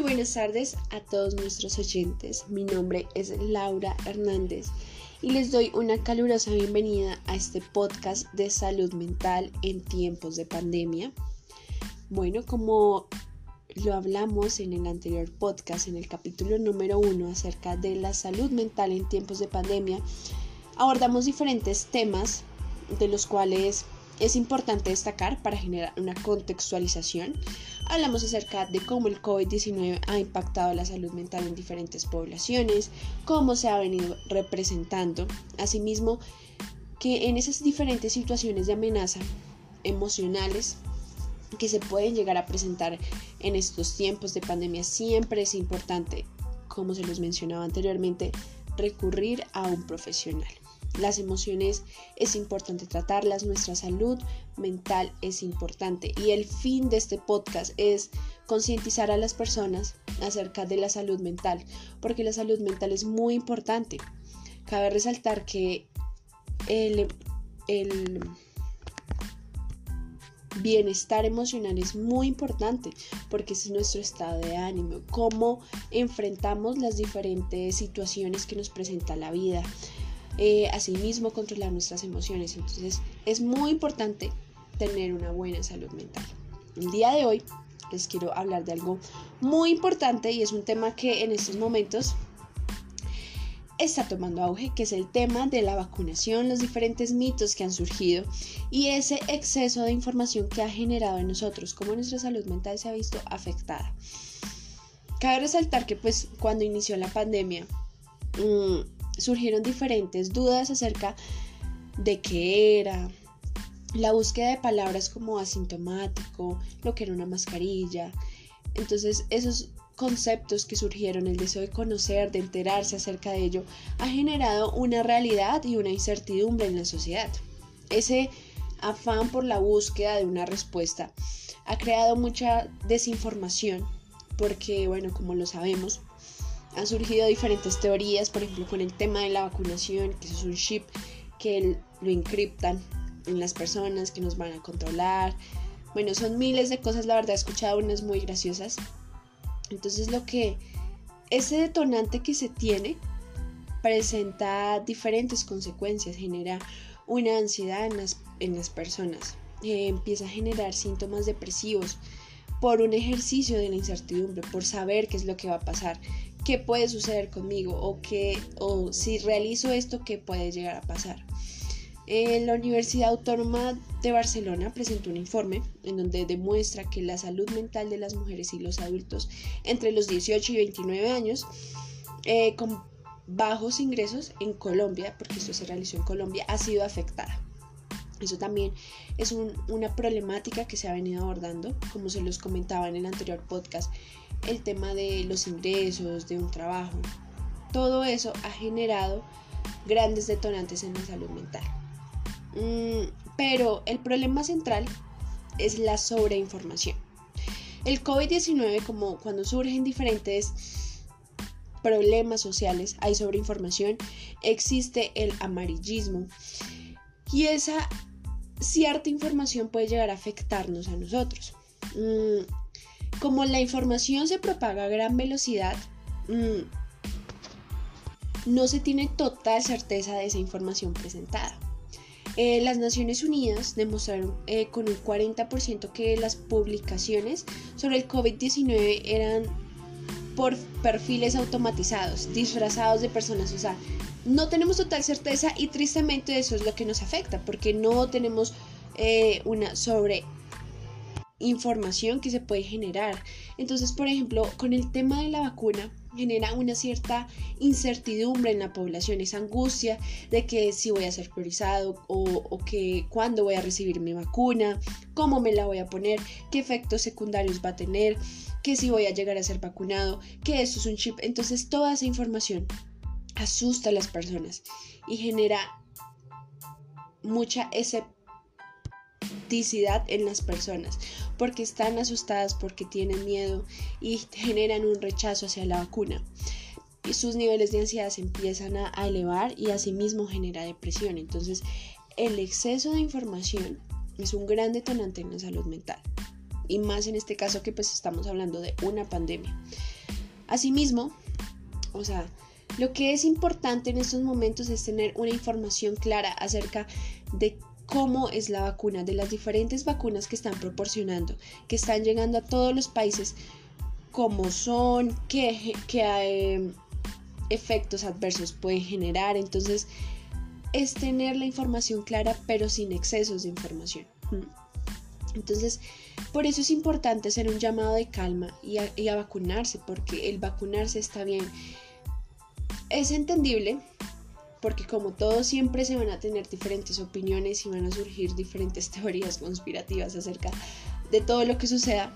Muy buenas tardes a todos nuestros oyentes. Mi nombre es Laura Hernández y les doy una calurosa bienvenida a este podcast de salud mental en tiempos de pandemia. Bueno, como lo hablamos en el anterior podcast, en el capítulo número uno acerca de la salud mental en tiempos de pandemia, abordamos diferentes temas de los cuales es importante destacar para generar una contextualización. Hablamos acerca de cómo el COVID-19 ha impactado la salud mental en diferentes poblaciones, cómo se ha venido representando, asimismo que en esas diferentes situaciones de amenaza emocionales que se pueden llegar a presentar en estos tiempos de pandemia, siempre es importante, como se los mencionaba anteriormente, recurrir a un profesional. Las emociones es importante tratarlas, nuestra salud mental es importante y el fin de este podcast es concientizar a las personas acerca de la salud mental, porque la salud mental es muy importante. Cabe resaltar que el, el bienestar emocional es muy importante porque es nuestro estado de ánimo, cómo enfrentamos las diferentes situaciones que nos presenta la vida, eh, asimismo controlar nuestras emociones. Entonces es muy importante tener una buena salud mental. El día de hoy les quiero hablar de algo muy importante y es un tema que en estos momentos está tomando auge, que es el tema de la vacunación, los diferentes mitos que han surgido y ese exceso de información que ha generado en nosotros, cómo nuestra salud mental se ha visto afectada. Cabe resaltar que pues cuando inició la pandemia, mmm, surgieron diferentes dudas acerca de qué era, la búsqueda de palabras como asintomático, lo que era una mascarilla. Entonces esos conceptos que surgieron, el deseo de conocer, de enterarse acerca de ello, ha generado una realidad y una incertidumbre en la sociedad. Ese afán por la búsqueda de una respuesta ha creado mucha desinformación porque, bueno, como lo sabemos, han surgido diferentes teorías, por ejemplo, con el tema de la vacunación, que es un chip que lo encriptan en las personas, que nos van a controlar. Bueno, son miles de cosas, la verdad he escuchado unas muy graciosas. Entonces lo que ese detonante que se tiene presenta diferentes consecuencias, genera una ansiedad en las, en las personas, eh, empieza a generar síntomas depresivos por un ejercicio de la incertidumbre, por saber qué es lo que va a pasar qué puede suceder conmigo o, qué, o si realizo esto, qué puede llegar a pasar. Eh, la Universidad Autónoma de Barcelona presentó un informe en donde demuestra que la salud mental de las mujeres y los adultos entre los 18 y 29 años eh, con bajos ingresos en Colombia, porque esto se realizó en Colombia, ha sido afectada. Eso también es una problemática que se ha venido abordando, como se los comentaba en el anterior podcast, el tema de los ingresos, de un trabajo. Todo eso ha generado grandes detonantes en la salud mental. Mm, pero el problema central es la sobreinformación. El COVID-19, como cuando surgen diferentes problemas sociales, hay sobreinformación, existe el amarillismo y esa cierta información puede llegar a afectarnos a nosotros. Como la información se propaga a gran velocidad, mm, no se tiene total certeza de esa información presentada. Eh, las Naciones Unidas demostraron eh, con un 40% que las publicaciones sobre el COVID-19 eran por perfiles automatizados, disfrazados de personas. O sea, no tenemos total certeza y tristemente eso es lo que nos afecta, porque no tenemos eh, una sobre información que se puede generar. Entonces, por ejemplo, con el tema de la vacuna, genera una cierta incertidumbre en la población, esa angustia de que si voy a ser priorizado o, o que cuándo voy a recibir mi vacuna, cómo me la voy a poner, qué efectos secundarios va a tener, que si voy a llegar a ser vacunado, que esto es un chip. Entonces, toda esa información asusta a las personas y genera mucha escepticidad en las personas porque están asustadas, porque tienen miedo y generan un rechazo hacia la vacuna. Y sus niveles de ansiedad se empiezan a, elevar y asimismo genera depresión. Entonces, el exceso de información es un gran detonante en la salud mental. Y más en este caso que pues estamos hablando de una pandemia. Asimismo, o sea, lo que es importante en estos momentos es tener una información clara acerca de cómo es la vacuna, de las diferentes vacunas que están proporcionando, que están llegando a todos los países, cómo son, qué, qué efectos adversos pueden generar. Entonces, es tener la información clara, pero sin excesos de información. Entonces, por eso es importante hacer un llamado de calma y a, vacunarse, porque el vacunarse está bien. Es entendible, porque como todo siempre se van a tener diferentes opiniones y van a surgir diferentes teorías conspirativas acerca de todo lo que suceda,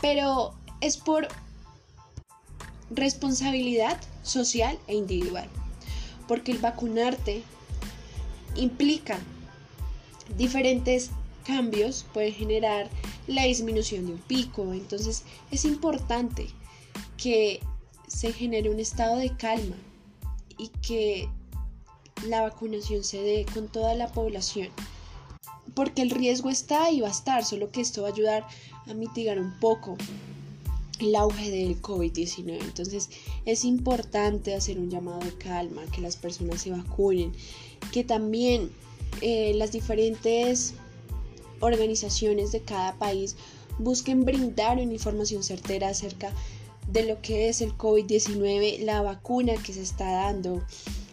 pero es por responsabilidad social e individual, porque el vacunarte implica diferentes cambios, puede generar la disminución de un pico, entonces es importante que se genere un estado de calma y que la vacunación se dé con toda la población. Porque el riesgo está y va a estar, solo que esto va a ayudar a mitigar un poco el auge del COVID-19. Entonces es importante hacer un llamado de calma, que las personas se vacunen, que también eh, las diferentes organizaciones de cada país busquen brindar una información certera acerca de lo que es el COVID-19, la vacuna que se está dando,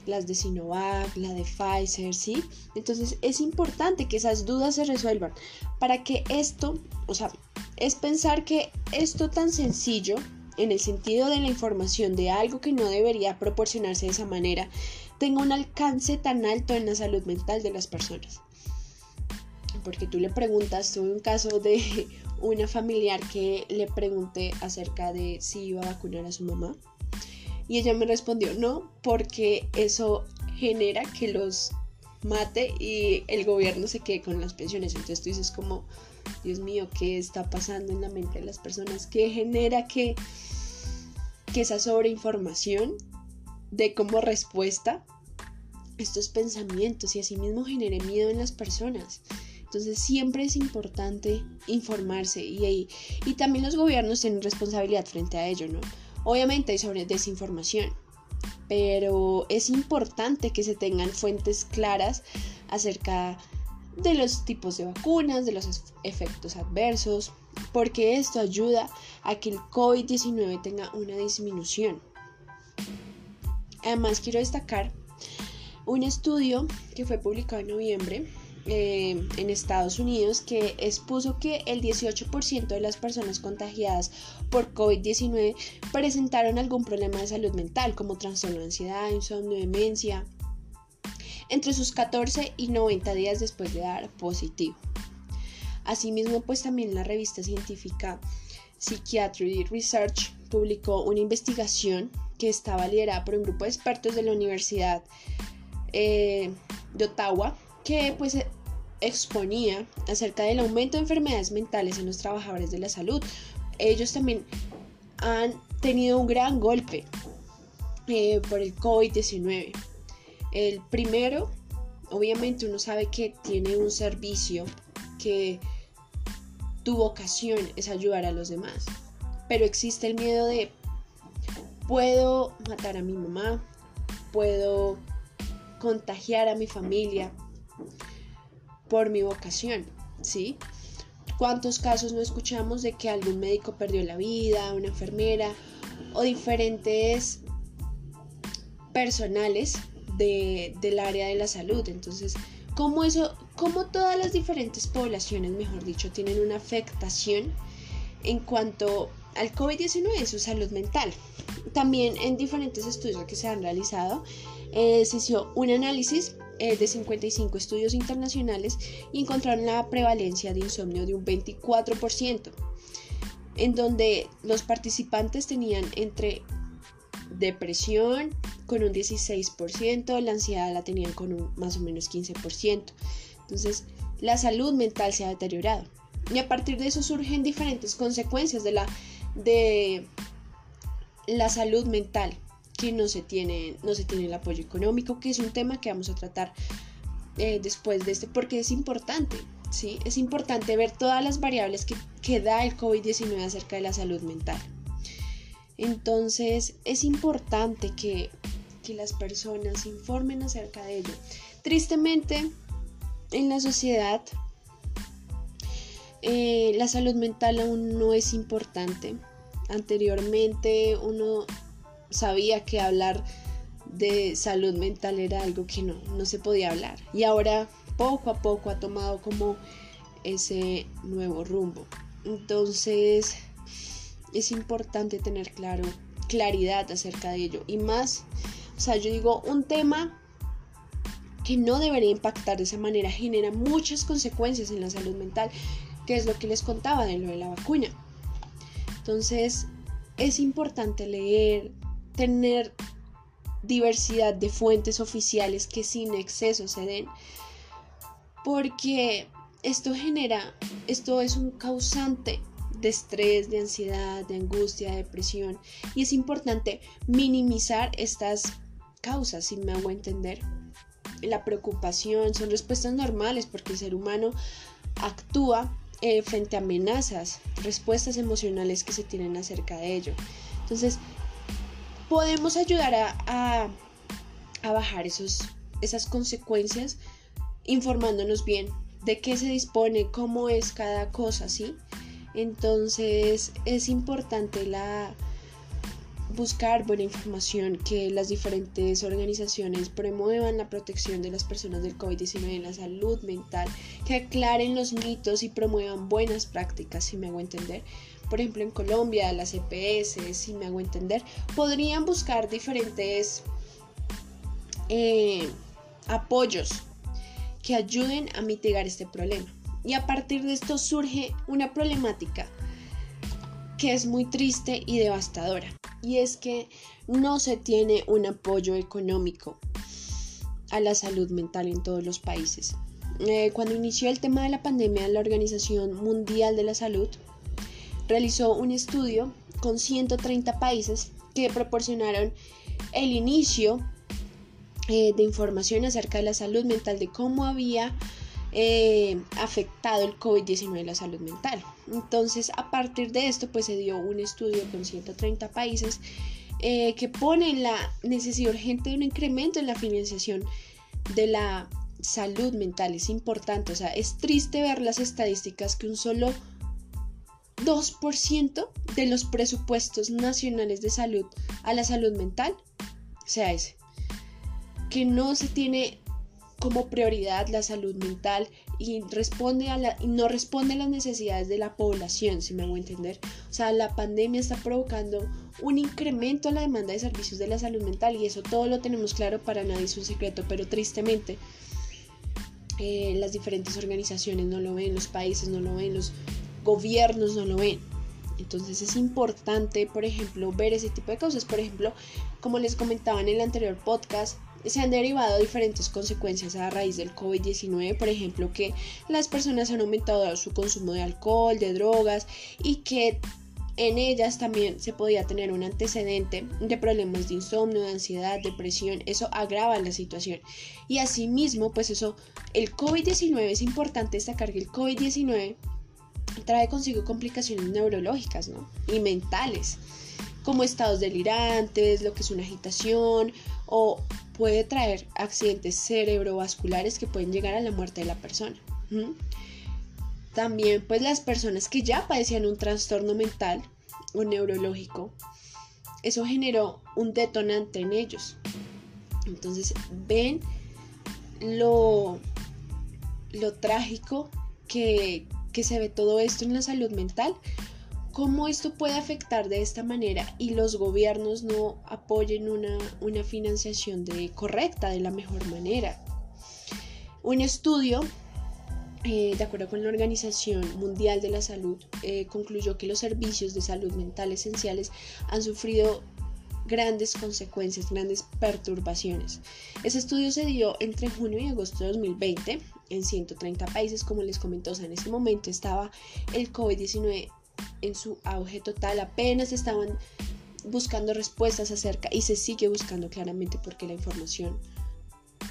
las de Sinovac, la de Pfizer, ¿sí? Entonces es importante que esas dudas se resuelvan para que esto, o sea, es pensar que esto tan sencillo, en el sentido de la información de algo que no debería proporcionarse de esa manera, tenga un alcance tan alto en la salud mental de las personas. Porque tú le preguntas, tuve un caso de una familiar que le pregunté acerca de si iba a vacunar a su mamá y ella me respondió no, porque eso genera que los mate y el gobierno se quede con las pensiones. Entonces tú dices como, Dios mío, ¿qué está pasando en la mente de las personas? ¿Qué genera que, que esa sobreinformación de como respuesta estos pensamientos y asimismo genere miedo en las personas? Entonces siempre es importante informarse y, y también los gobiernos tienen responsabilidad frente a ello, ¿no? Obviamente hay sobre desinformación, pero es importante que se tengan fuentes claras acerca de los tipos de vacunas, de los efectos adversos, porque esto ayuda a que el COVID-19 tenga una disminución. Además, quiero destacar un estudio que fue publicado en noviembre eh, en Estados Unidos que expuso que el 18% de las personas contagiadas por COVID-19 presentaron algún problema de salud mental como trastorno de ansiedad, insomnio, demencia, entre sus 14 y 90 días después de dar positivo. Asimismo, pues también la revista científica Psychiatry Research publicó una investigación que estaba liderada por un grupo de expertos de la Universidad eh, de Ottawa que pues exponía acerca del aumento de enfermedades mentales en los trabajadores de la salud. Ellos también han tenido un gran golpe eh, por el COVID-19. El primero, obviamente uno sabe que tiene un servicio que tu vocación es ayudar a los demás, pero existe el miedo de puedo matar a mi mamá, puedo contagiar a mi familia por mi vocación, ¿sí? ¿Cuántos casos no escuchamos de que algún médico perdió la vida, una enfermera o diferentes personales del área de la salud? Entonces, ¿cómo eso, cómo todas las diferentes poblaciones, mejor dicho, tienen una afectación en cuanto al COVID-19 en su salud mental? También en diferentes estudios que se han realizado, eh, se hizo un análisis eh, de 55 estudios internacionales y encontraron la prevalencia de insomnio de un 24%, en donde los participantes tenían entre depresión con un 16%, la ansiedad la tenían con un más o menos 15%. Entonces, la salud mental se ha deteriorado. Y a partir de eso surgen diferentes consecuencias de la, de la salud mental que no se tiene, no se tiene el apoyo económico, que es un tema que vamos a tratar eh, después de este, porque es importante, ¿sí? Es importante ver todas las variables que, que da el COVID-19 acerca de la salud mental. Entonces es importante que, las personas informen acerca de ello. Tristemente, en la sociedad eh, la salud mental aún no es importante. Anteriormente uno sabía que hablar de salud mental era algo que no, no se podía hablar. Y ahora poco a poco ha tomado como ese nuevo rumbo. Entonces es importante tener claro, claridad acerca de ello. Y más, o sea, yo digo, un tema que no debería impactar de esa manera genera muchas consecuencias en la salud mental, que es lo que les contaba de lo de la vacuna. Entonces, es importante leer, tener diversidad de fuentes oficiales que sin exceso se den, porque esto genera, esto es un causante de estrés, de ansiedad, de angustia, de depresión, y es importante minimizar estas causas, si me hago entender. La preocupación son respuestas normales porque el ser humano actúa eh, frente a amenazas, respuestas emocionales que se tienen acerca de ello. Entonces, podemos ayudar a, bajar esos, esas consecuencias informándonos bien de qué se dispone, cómo es cada cosa, ¿sí? Entonces es importante la buscar buena información, que las diferentes organizaciones promuevan la protección de las personas del COVID-19 en la salud mental, que aclaren los mitos y promuevan buenas prácticas, si me hago entender. Por ejemplo, en Colombia, las EPS, si me hago entender, podrían buscar diferentes eh, apoyos que ayuden a mitigar este problema. Y a partir de esto surge una problemática que es muy triste y devastadora. Y es que no se tiene un apoyo económico a la salud mental en todos los países. Eh, cuando inició el tema de la pandemia, la Organización Mundial de la Salud realizó un estudio con 130 países que proporcionaron el inicio eh, de información acerca de la salud mental, de cómo había eh, afectado el COVID-19 a la salud mental. Entonces, a partir de esto, pues se dio un estudio con 130 países eh, que pone la necesidad urgente de un incremento en la financiación de la salud mental. Es importante, o sea, es triste ver las estadísticas que un solo 2% de los presupuestos nacionales de salud a la salud mental sea ese que no se tiene como prioridad la salud mental y, responde a la, no responde a las necesidades de la población, si me hago entender. O sea, la pandemia está provocando un incremento a la demanda de servicios de la salud mental y eso todo lo tenemos claro, para nadie es un secreto, pero tristemente eh, las diferentes organizaciones no lo ven, los países no lo ven, los gobiernos no lo ven. Entonces es importante, por ejemplo, ver ese tipo de cosas. Por ejemplo, como les comentaba en el anterior podcast, se han derivado diferentes consecuencias a raíz del COVID-19, por ejemplo, que las personas han aumentado su consumo de alcohol, de drogas y que en ellas también se podía tener un antecedente de problemas de insomnio, de ansiedad, depresión, eso agrava la situación. Y asimismo, pues eso, el COVID-19 es importante destacar que el COVID-19 trae consigo complicaciones neurológicas ¿no? y mentales, como estados delirantes, lo que es una agitación o puede traer accidentes cerebrovasculares que pueden llegar a la muerte de la persona. También pues las personas que ya padecían un trastorno mental o neurológico, eso generó un detonante en ellos. Entonces ven lo, lo trágico que, que se ve todo esto en la salud mental cómo esto puede afectar de esta manera y los gobiernos no apoyen una, financiación de, correcta de la mejor manera. Un estudio, eh, de acuerdo con la Organización Mundial de la Salud, eh, concluyó que los servicios de salud mental esenciales han sufrido grandes consecuencias, grandes perturbaciones. Ese estudio se dio entre junio y agosto de 2020 en 130 países, como les comentó, en ese momento estaba el COVID-19 en su auge total, apenas estaban buscando respuestas acerca y se sigue buscando claramente porque la información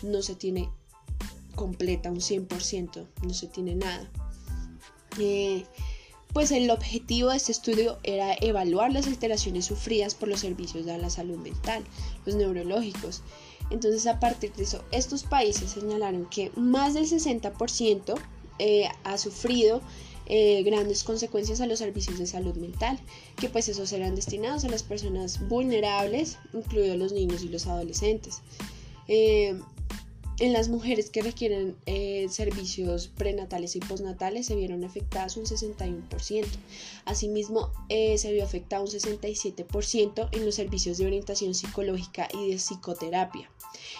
no se tiene completa, un 100%, no se tiene nada. Eh, pues el objetivo de este estudio era evaluar las alteraciones sufridas por los servicios de la salud mental, los neurológicos. Entonces a partir de eso, estos países señalaron que más del 60% eh, ha sufrido eh, grandes consecuencias a los servicios de salud mental, que pues esos serán destinados a las personas vulnerables, incluidos los niños y los adolescentes. Eh, en las mujeres que requieren eh, servicios prenatales y postnatales se vieron afectadas un 61%. Asimismo, se vio afectado un 67% en los servicios de orientación psicológica y de psicoterapia.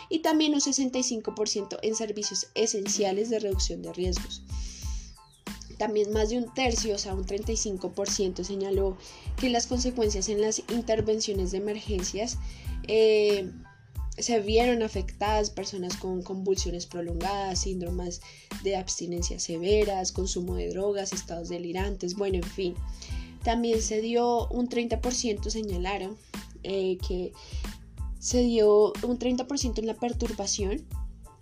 Y también un 65% en servicios esenciales de reducción de riesgos. También más de un tercio, o sea, un 35% señaló que las consecuencias en las intervenciones de emergencias eh, se vieron afectadas personas con convulsiones prolongadas, síndromes de abstinencia severas, consumo de drogas, estados delirantes, bueno, en fin. También se dio un 30% señalaron eh, que se dio un 30% en la perturbación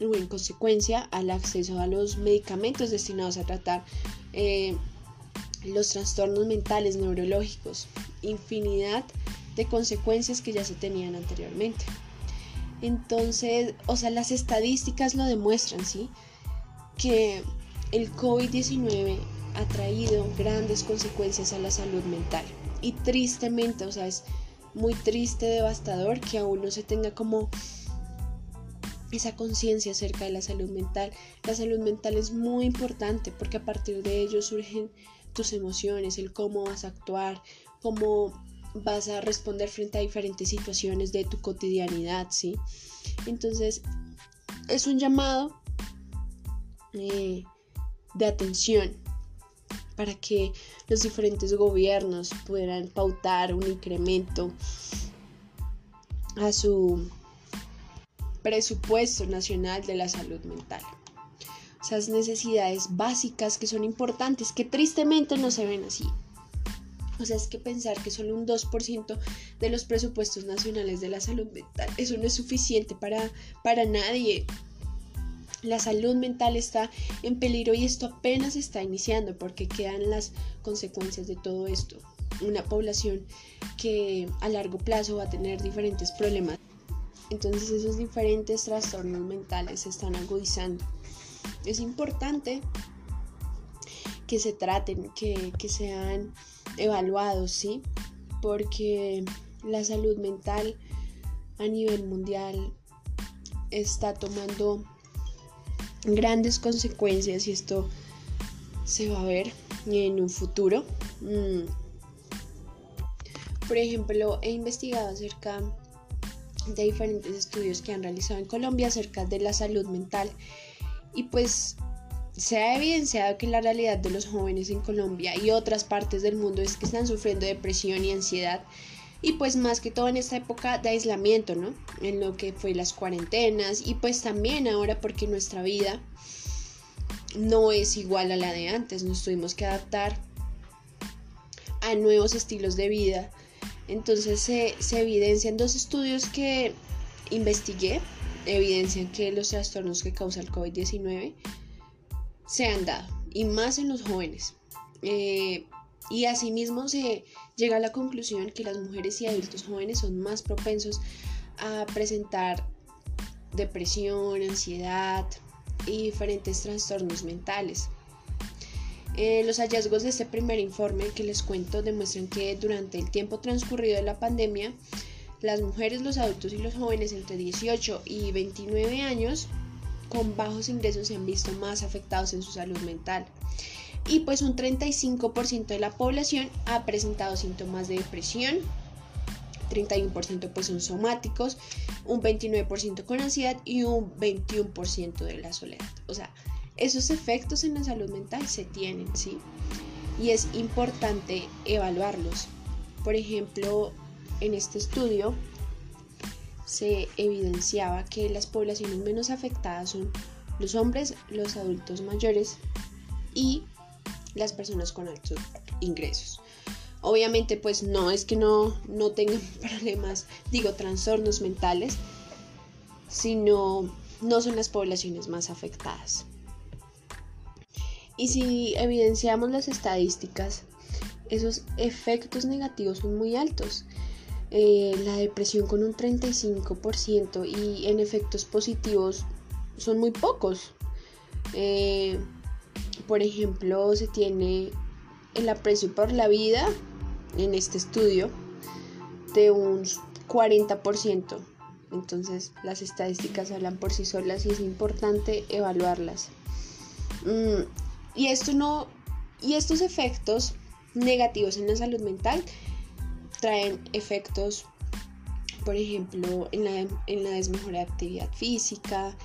o en consecuencia al acceso a los medicamentos destinados a tratar eh, los trastornos mentales neurológicos, infinidad de consecuencias que ya se tenían anteriormente. Entonces, o sea, las estadísticas lo demuestran, ¿sí? Que el COVID-19 ha traído grandes consecuencias a la salud mental. Y tristemente, o sea, es muy triste, devastador que aún no se tenga como esa conciencia acerca de la salud mental. La salud mental es muy importante porque a partir de ello surgen tus emociones, el cómo vas a actuar, cómo vas a responder frente a diferentes situaciones de tu cotidianidad, ¿sí? Entonces, es un llamado eh, de atención para que los diferentes gobiernos puedan pautar un incremento a su presupuesto nacional de la salud mental. Esas necesidades básicas que son importantes, que tristemente no se ven así. O sea, es que pensar que solo un 2% de los presupuestos nacionales de la salud mental, eso no es suficiente para, para nadie. La salud mental está en peligro y esto apenas está iniciando porque quedan las consecuencias de todo esto. Una población que a largo plazo va a tener diferentes problemas entonces esos diferentes trastornos mentales se están agudizando. Es importante que se traten, que, sean evaluados, ¿sí? Porque la salud mental a nivel mundial está tomando grandes consecuencias y esto se va a ver en un futuro. Mm. Por ejemplo, he investigado acerca de diferentes estudios que han realizado en Colombia acerca de la salud mental y pues se ha evidenciado que la realidad de los jóvenes en Colombia y otras partes del mundo es que están sufriendo depresión y ansiedad y pues más que todo en esta época de aislamiento, ¿no? En lo que fue las cuarentenas y pues también ahora porque nuestra vida no es igual a la de antes, nos tuvimos que adaptar a nuevos estilos de vida entonces se, evidencian dos estudios que investigué, evidencian que los trastornos que causa el COVID-19 se han dado, y más en los jóvenes. Eh, y asimismo se llega a la conclusión que las mujeres y adultos jóvenes son más propensos a presentar depresión, ansiedad y diferentes trastornos mentales. Eh, los hallazgos de este primer informe que les cuento demuestran que durante el tiempo transcurrido de la pandemia, las mujeres, los adultos y los jóvenes entre 18 y 29 años con bajos ingresos se han visto más afectados en su salud mental. Y pues un 35% de la población ha presentado síntomas de depresión, 31% pues son somáticos, un 29% con ansiedad y un 21% de la soledad. O sea, esos efectos en la salud mental se tienen, ¿sí? Y es importante evaluarlos. Por ejemplo, en este estudio se evidenciaba que las poblaciones menos afectadas son los hombres, los adultos mayores y las personas con altos ingresos. Obviamente pues no es que no, no tengan problemas, digo, trastornos mentales, sino no son las poblaciones más afectadas. Y si evidenciamos las estadísticas esos efectos negativos son muy altos. Eh, la depresión con un 35% y en efectos positivos son muy pocos. Eh, por ejemplo, se tiene el aprecio por la vida en este estudio de un 40%. Entonces las estadísticas hablan por sí solas y es importante evaluarlas. Mm, y esto no y estos efectos negativos en la salud mental traen efectos, por ejemplo, en la, en la desmejora de actividad física,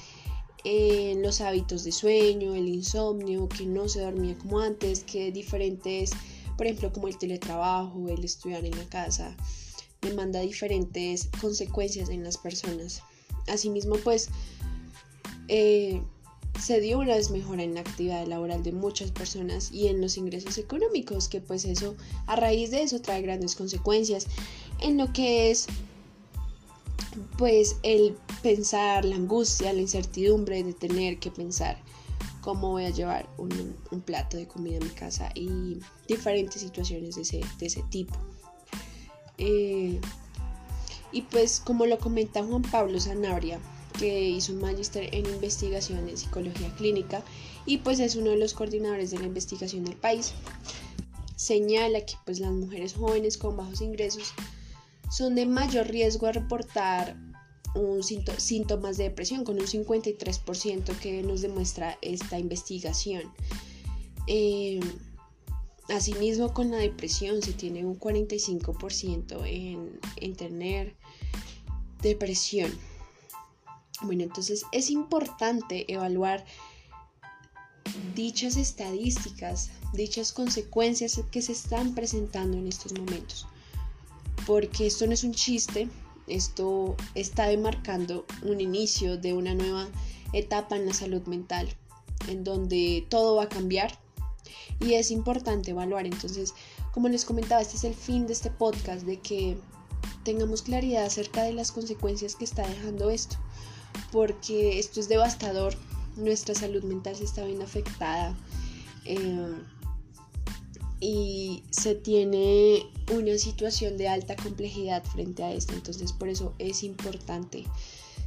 en los hábitos de sueño, el insomnio, que no se dormía como antes, que diferentes, por ejemplo, como el teletrabajo, el estudiar en la casa, demanda diferentes consecuencias en las personas. Asimismo, pues, eh, se dio una desmejora en la actividad laboral de muchas personas y en los ingresos económicos, que pues eso, a raíz de eso, trae grandes consecuencias en lo que es pues el pensar, la angustia, la incertidumbre de tener que pensar cómo voy a llevar un, plato de comida a mi casa y diferentes situaciones de ese, de ese tipo. Eh, y pues como lo comenta Juan Pablo Sanabria, que hizo un magíster en investigación en psicología clínica y pues es uno de los coordinadores de la investigación del país. Señala que pues las mujeres jóvenes con bajos ingresos son de mayor riesgo a reportar un síntomas de depresión con un 53% que nos demuestra esta investigación. Eh, asimismo con la depresión se tiene un 45% en, en tener depresión. Bueno, entonces es importante evaluar dichas estadísticas, dichas consecuencias que se están presentando en estos momentos. Porque esto no es un chiste, esto está demarcando un inicio de una nueva etapa en la salud mental, en donde todo va a cambiar y es importante evaluar. Entonces, como les comentaba, este es el fin de este podcast, de que tengamos claridad acerca de las consecuencias que está dejando esto porque esto es devastador. Nuestra salud mental se está viendo afectada eh, y se tiene una situación de alta complejidad frente a esto. Entonces por eso es importante,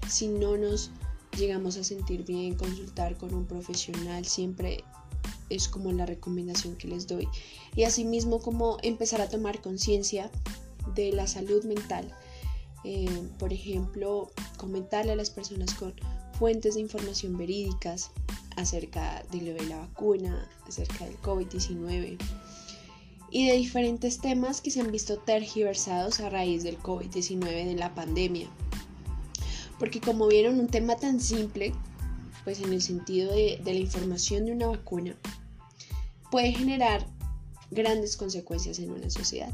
si no nos llegamos a sentir bien, consultar con un profesional siempre es como la recomendación que les doy. Y asimismo como empezar a tomar conciencia de la salud mental eh, por ejemplo, comentarle a las personas con fuentes de información verídicas acerca de lo de la vacuna, acerca del COVID-19 y de diferentes temas que se han visto tergiversados a raíz del COVID-19 de la pandemia. Porque como vieron, un tema tan simple, pues en el sentido de, de la información de una vacuna, puede generar grandes consecuencias en una sociedad.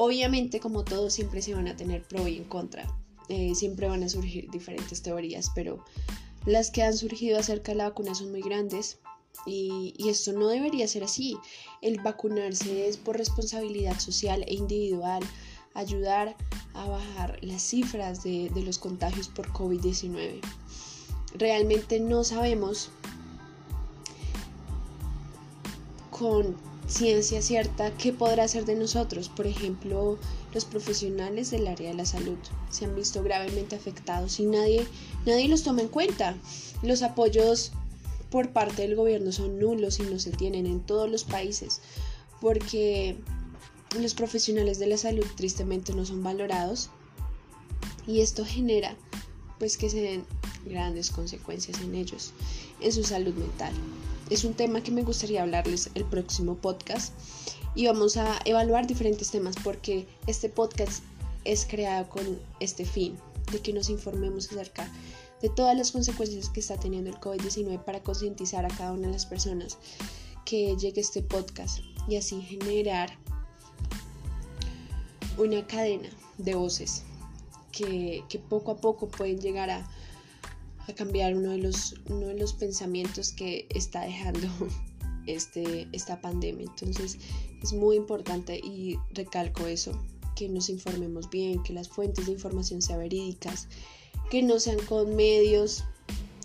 Obviamente, como todo, siempre se van a tener pro y en contra. Eh, siempre van a surgir diferentes teorías, pero las que han surgido acerca de la vacuna son muy grandes y, esto no debería ser así. El vacunarse es por responsabilidad social e individual, ayudar a bajar las cifras de, de los contagios por COVID-19. Realmente no sabemos con ciencia cierta qué podrá hacer de nosotros. Por ejemplo, los profesionales del área de la salud se han visto gravemente afectados y nadie, nadie los toma en cuenta. Los apoyos por parte del gobierno son nulos y no se tienen en todos los países porque los profesionales de la salud tristemente no son valorados y esto genera pues que se den grandes consecuencias en ellos, en su salud mental es un tema que me gustaría hablarles el próximo podcast. Y vamos a evaluar diferentes temas porque este podcast es creado con este fin de que nos informemos acerca de todas las consecuencias que está teniendo el COVID-19 para concientizar a cada una de las personas que llegue este podcast y así generar una cadena de voces que, que poco a poco pueden llegar a a cambiar uno de los, uno de los pensamientos que está dejando este, esta pandemia. Entonces es muy importante y recalco eso, que nos informemos bien, que las fuentes de información sean verídicas, que no sean con medios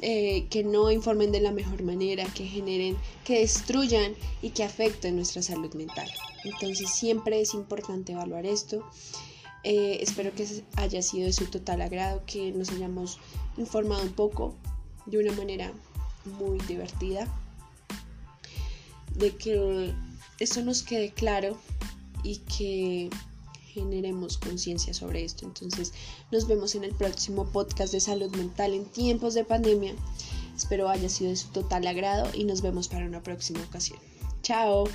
eh, que no informen de la mejor manera, que generen, que destruyan y que afecten nuestra salud mental. Entonces siempre es importante evaluar esto. Eh, espero que haya sido de su total agrado, que nos hayamos informado un poco de una manera muy divertida, de que esto nos quede claro y que generemos conciencia sobre esto. Entonces nos vemos en el próximo podcast de salud mental en tiempos de pandemia. Espero haya sido de su total agrado y nos vemos para una próxima ocasión. Chao.